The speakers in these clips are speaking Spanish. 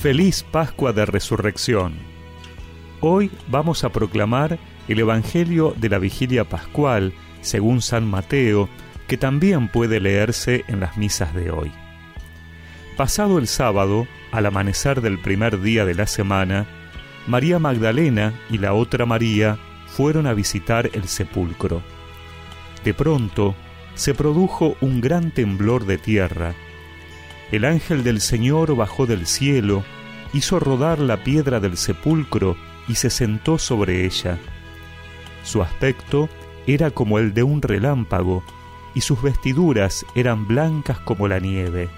Feliz Pascua de Resurrección. Hoy vamos a proclamar el Evangelio de la Vigilia Pascual, según San Mateo, que también puede leerse en las misas de hoy. Pasado el sábado, al amanecer del primer día de la semana, María Magdalena y la otra María fueron a visitar el sepulcro. De pronto, se produjo un gran temblor de tierra. El ángel del Señor bajó del cielo, hizo rodar la piedra del sepulcro y se sentó sobre ella. Su aspecto era como el de un relámpago, y sus vestiduras eran blancas como la nieve.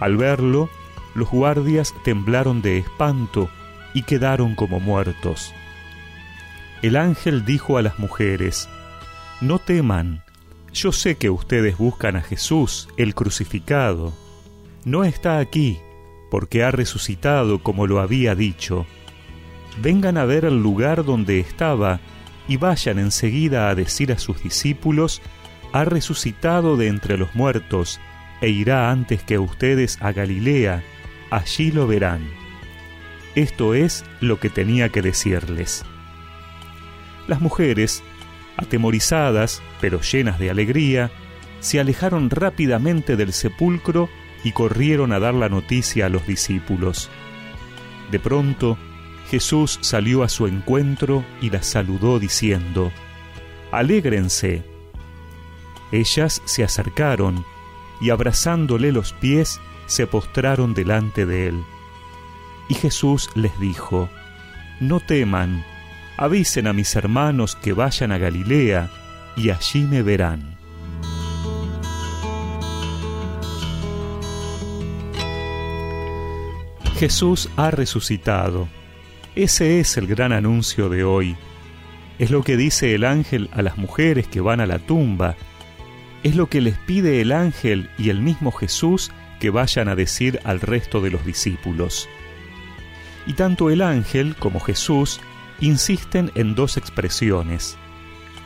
Al verlo, los guardias temblaron de espanto y quedaron como muertos. El ángel dijo a las mujeres, No teman, yo sé que ustedes buscan a Jesús, el crucificado. No está aquí, porque ha resucitado como lo había dicho. Vengan a ver el lugar donde estaba y vayan enseguida a decir a sus discípulos, ha resucitado de entre los muertos, e irá antes que ustedes a Galilea, allí lo verán. Esto es lo que tenía que decirles. Las mujeres, atemorizadas, pero llenas de alegría, se alejaron rápidamente del sepulcro y corrieron a dar la noticia a los discípulos. De pronto, Jesús salió a su encuentro y las saludó diciendo, Alégrense. Ellas se acercaron y abrazándole los pies, se postraron delante de él. Y Jesús les dijo, No teman, avisen a mis hermanos que vayan a Galilea, y allí me verán. Jesús ha resucitado. Ese es el gran anuncio de hoy. Es lo que dice el ángel a las mujeres que van a la tumba es lo que les pide el ángel y el mismo Jesús que vayan a decir al resto de los discípulos. Y tanto el ángel como Jesús insisten en dos expresiones,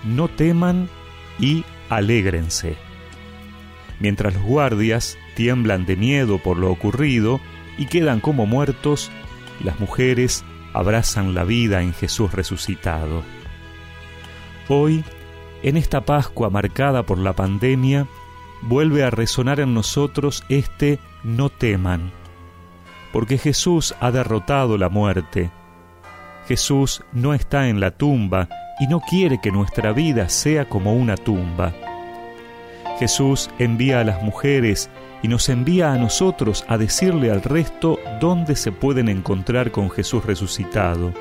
no teman y alégrense. Mientras los guardias tiemblan de miedo por lo ocurrido y quedan como muertos, las mujeres abrazan la vida en Jesús resucitado. Hoy en esta Pascua marcada por la pandemia, vuelve a resonar en nosotros este no teman, porque Jesús ha derrotado la muerte. Jesús no está en la tumba y no quiere que nuestra vida sea como una tumba. Jesús envía a las mujeres y nos envía a nosotros a decirle al resto dónde se pueden encontrar con Jesús resucitado.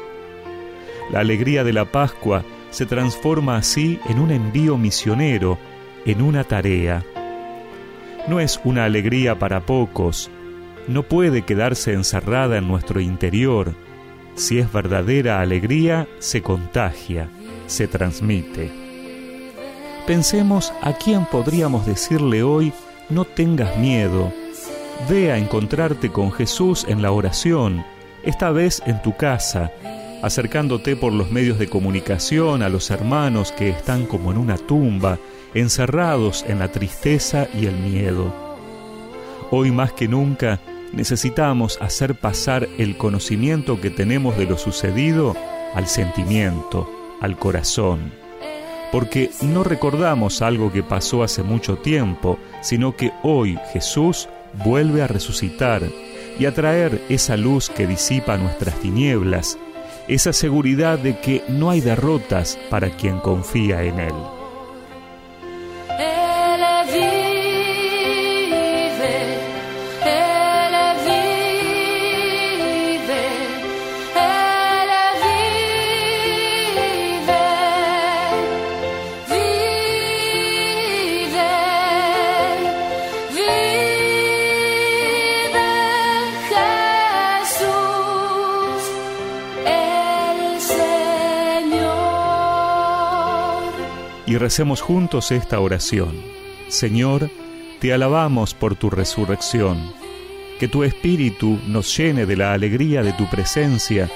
La alegría de la Pascua se transforma así en un envío misionero, en una tarea. No es una alegría para pocos, no puede quedarse encerrada en nuestro interior. Si es verdadera alegría, se contagia, se transmite. Pensemos a quién podríamos decirle hoy, no tengas miedo, ve a encontrarte con Jesús en la oración, esta vez en tu casa, acercándote por los medios de comunicación a los hermanos que están como en una tumba, encerrados en la tristeza y el miedo. Hoy más que nunca necesitamos hacer pasar el conocimiento que tenemos de lo sucedido al sentimiento, al corazón, porque no recordamos algo que pasó hace mucho tiempo, sino que hoy Jesús vuelve a resucitar y a traer esa luz que disipa nuestras tinieblas esa seguridad de que no hay derrotas para quien confía en Él. Y recemos juntos esta oración. Señor, te alabamos por tu resurrección. Que tu Espíritu nos llene de la alegría de tu presencia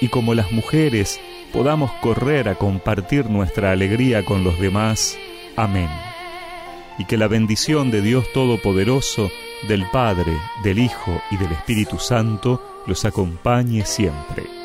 y como las mujeres podamos correr a compartir nuestra alegría con los demás. Amén. Y que la bendición de Dios Todopoderoso, del Padre, del Hijo y del Espíritu Santo los acompañe siempre.